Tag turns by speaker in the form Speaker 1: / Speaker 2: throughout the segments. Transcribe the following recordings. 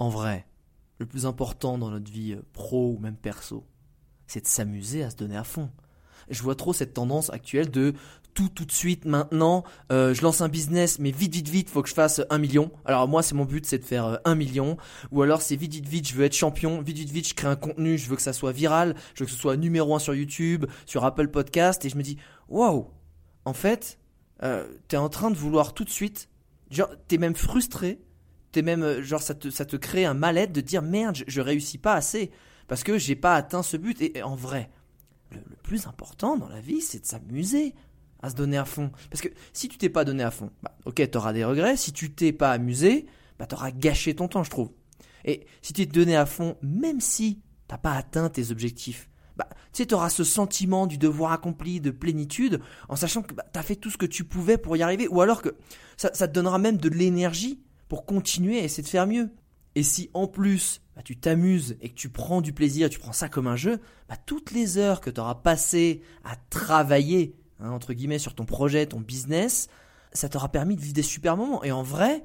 Speaker 1: En vrai, le plus important dans notre vie euh, pro ou même perso, c'est de s'amuser à se donner à fond. Je vois trop cette tendance actuelle de tout tout de suite maintenant, euh, je lance un business mais vite vite vite, faut que je fasse un million. Alors moi c'est mon but c'est de faire euh, un million. Ou alors c'est vite vite vite, je veux être champion, vite vite vite, je crée un contenu, je veux que ça soit viral, je veux que ce soit numéro un sur YouTube, sur Apple Podcast. Et je me dis waouh, en fait, t'es en train de vouloir tout de suite, genre t'es même frustré t'es même euh, genre ça te ça te crée un mal-être de dire merde je, je, réussis pas assez parce que j'ai pas atteint ce but. Et, en vrai le, plus important dans la vie c'est de s'amuser à se donner à fond. Parce que si tu t'es pas donné à fond bah, ok t'auras des regrets. Si tu t'es pas amusé bah t'auras gâché ton temps je trouve. Et si tu t'es donné à fond même si t'as pas atteint tes objectifs bah, tu sais, tu auras ce sentiment du devoir accompli, de plénitude, en sachant que bah, tu as fait tout ce que tu pouvais pour y arriver, ou alors que ça, ça te donnera même de l'énergie pour continuer à essayer de faire mieux. Et si en plus bah, tu t'amuses et que tu prends du plaisir, tu prends ça comme un jeu, bah, toutes les heures que tu auras passées à travailler, hein, entre guillemets, sur ton projet, ton business, ça t'aura permis de vivre des super moments. Et en vrai,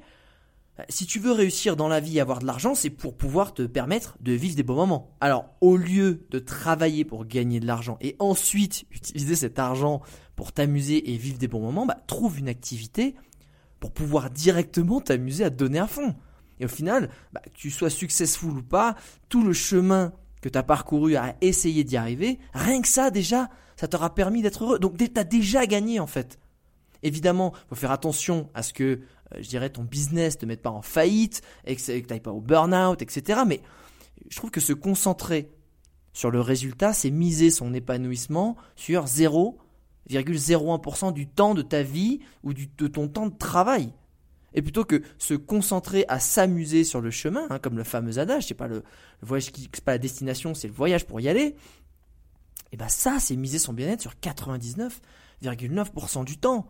Speaker 1: bah, si tu veux réussir dans la vie et avoir de l'argent, c'est pour pouvoir te permettre de vivre des beaux moments. Alors, au lieu de travailler pour gagner de l'argent et ensuite utiliser cet argent pour t'amuser et vivre des bons moments, bah, trouve une activité pour pouvoir directement t'amuser à te donner à fond. Et au final, bah, que tu sois successful ou pas, tout le chemin que tu as parcouru à essayer d'y arriver, rien que ça déjà, ça t'aura permis d'être heureux. Donc tu as déjà gagné en fait. Évidemment, il faut faire attention à ce que, euh, je dirais, ton business te mette pas en faillite, et que tu n'ailles pas au burn-out, etc. Mais je trouve que se concentrer sur le résultat, c'est miser son épanouissement sur zéro 0,01% du temps de ta vie ou de ton temps de travail. Et plutôt que se concentrer à s'amuser sur le chemin, hein, comme le fameux adage, c'est pas le, voyage qui, c'est pas la destination, c'est le voyage pour y aller. Et bien ça, c'est miser son bien-être sur 99,9% du temps.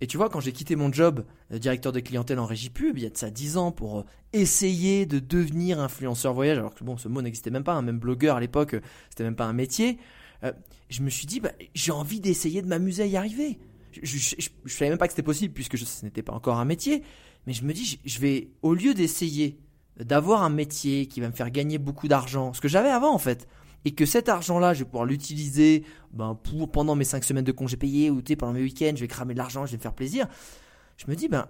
Speaker 1: Et tu vois, quand j'ai quitté mon job de directeur de clientèle en régie pub, il y a de ça 10 ans, pour euh, essayer de devenir influenceur voyage, alors que bon, ce mot n'existait même pas, hein, même blogueur à l'époque, c'était même pas un métier. Euh, je me suis dit, bah, j'ai envie d'essayer de m'amuser à y arriver. Je, ne savais même pas que c'était possible puisque ce n'était pas encore un métier. Mais je me dis, je vais, au lieu d'essayer d'avoir un métier qui va me faire gagner beaucoup d'argent, ce que j'avais avant en fait, et que cet argent-là, je vais pouvoir l'utiliser ben, pour, pendant mes 5 semaines de congés payés ou pendant mes week-ends, je vais cramer de l'argent, je vais me faire plaisir. Je me dis, ben,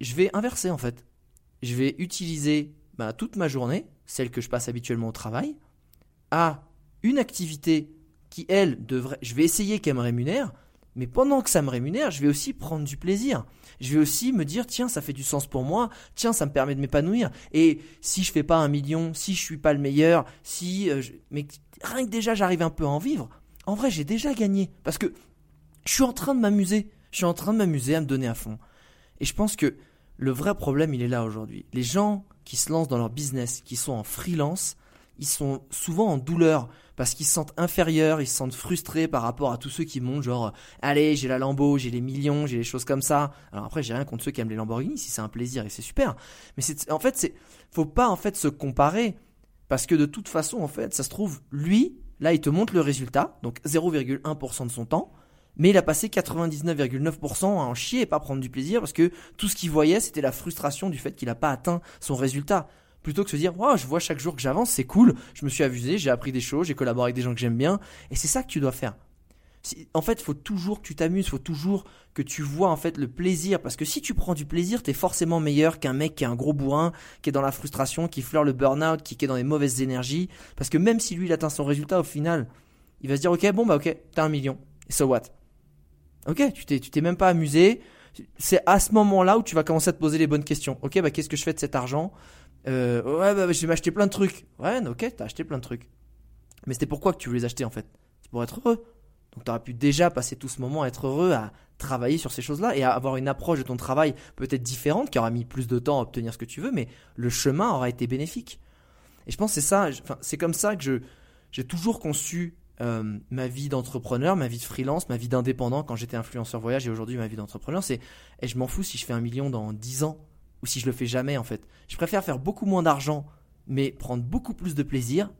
Speaker 1: je vais inverser en fait. Je vais utiliser ben, toute ma journée, celle que je passe habituellement au travail, à une activité qui, elle, devrait. Je vais essayer qu'elle me rémunère, mais pendant que ça me rémunère, je vais aussi prendre du plaisir. Je vais aussi me dire, tiens, ça fait du sens pour moi, tiens, ça me permet de m'épanouir. Et si je fais pas un million, si je suis pas le meilleur, si. Euh, mais rien que déjà j'arrive un peu à en vivre, en vrai, j'ai déjà gagné. Parce que je suis en train de m'amuser. Je suis en train de m'amuser à me donner à fond. Et je pense que le vrai problème, il est là aujourd'hui. Les gens qui se lancent dans leur business, qui sont en freelance, ils sont souvent en douleur parce qu'ils se sentent inférieurs, ils se sentent frustrés par rapport à tous ceux qui montent genre allez j'ai la Lambo, j'ai les millions, j'ai les choses comme ça. Alors après j'ai rien contre ceux qui aiment les Lamborghini si c'est un plaisir et c'est super. Mais c'est en fait c'est faut pas en fait se comparer parce que de toute façon en fait ça se trouve lui là il te montre le résultat donc 0,1% de son temps. Mais il a passé 99,9% à en chier et pas prendre du plaisir parce que tout ce qu'il voyait c'était la frustration du fait qu'il n'a pas atteint son résultat plutôt que se dire je vois chaque jour que j'avance, c'est cool, je me suis amusé, j'ai appris des choses, j'ai collaboré avec des gens que j'aime bien, et c'est ça que tu dois faire. En fait, faut toujours que tu t'amuses, faut toujours que tu vois en fait le plaisir, parce que si tu prends du plaisir, tu es forcément meilleur qu'un mec qui est un gros bourrin, qui est dans la frustration, qui fleure le burn-out, qui, est dans les mauvaises énergies, parce que même si lui il atteint son résultat au final, il va se dire ok bon bah ok t'as un million, so what? Ok, tu t'es tu t'es même pas amusé, c'est à ce moment-là où tu vas commencer à te poser les bonnes questions. Ok, bah qu'est-ce que je fais de cet argent? Euh, Ouais, bah je vais m'acheter plein de trucs. Ouais, ok, t'as acheté plein de trucs. Mais c'était pourquoi que tu voulais les acheter en fait? C'est pour être heureux. Donc tu aurais pu déjà passer tout ce moment à être heureux, à travailler sur ces choses-là et à avoir une approche de ton travail peut-être différente, qui aura mis plus de temps à obtenir ce que tu veux, mais le chemin aura été bénéfique. Et je pense que c'est ça, enfin, c'est comme ça que je, j'ai toujours conçu euh, ma vie d'entrepreneur, ma vie de freelance, ma vie d'indépendant quand j'étais influenceur voyage et aujourd'hui ma vie d'entrepreneur, c'est et je m'en fous si je fais un million dans 10 ans ou si je le fais jamais en fait. Je préfère faire beaucoup moins d'argent mais prendre beaucoup plus de plaisir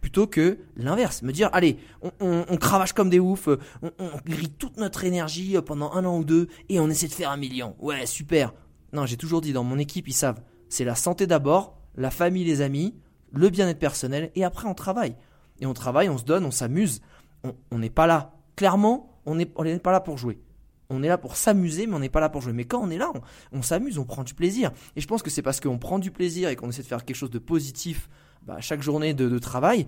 Speaker 1: plutôt que l'inverse. Me dire, allez, on, cravache comme des oufs, on, on grille toute notre énergie pendant un an ou deux et on essaie de faire un million. Ouais, super. Non, j'ai toujours dit dans mon équipe, ils savent, c'est la santé d'abord, la famille, les amis, le bien-être personnel et après on travaille et on travaille, on se donne, on s'amuse. On n'est pas là. Clairement, on n'est pas là pour jouer. On est là pour s'amuser, mais on n'est pas là pour jouer. Mais quand on est là, on, s'amuse, on prend du plaisir. Et je pense que c'est parce qu'on prend du plaisir et qu'on essaie de faire quelque chose de positif bah, chaque journée de, travail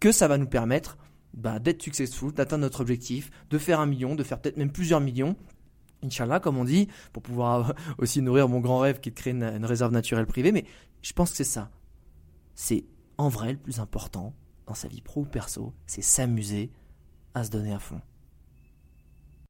Speaker 1: que ça va nous permettre bah, d'être successful, d'atteindre notre objectif, de faire un million, de faire peut-être même plusieurs millions. Inch'Allah, comme on dit, pour pouvoir aussi nourrir mon grand rêve qui est de créer une réserve naturelle privée. Mais je pense que c'est ça. C'est en vrai le plus important dans sa vie pro ou perso, c'est s'amuser à se donner à fond.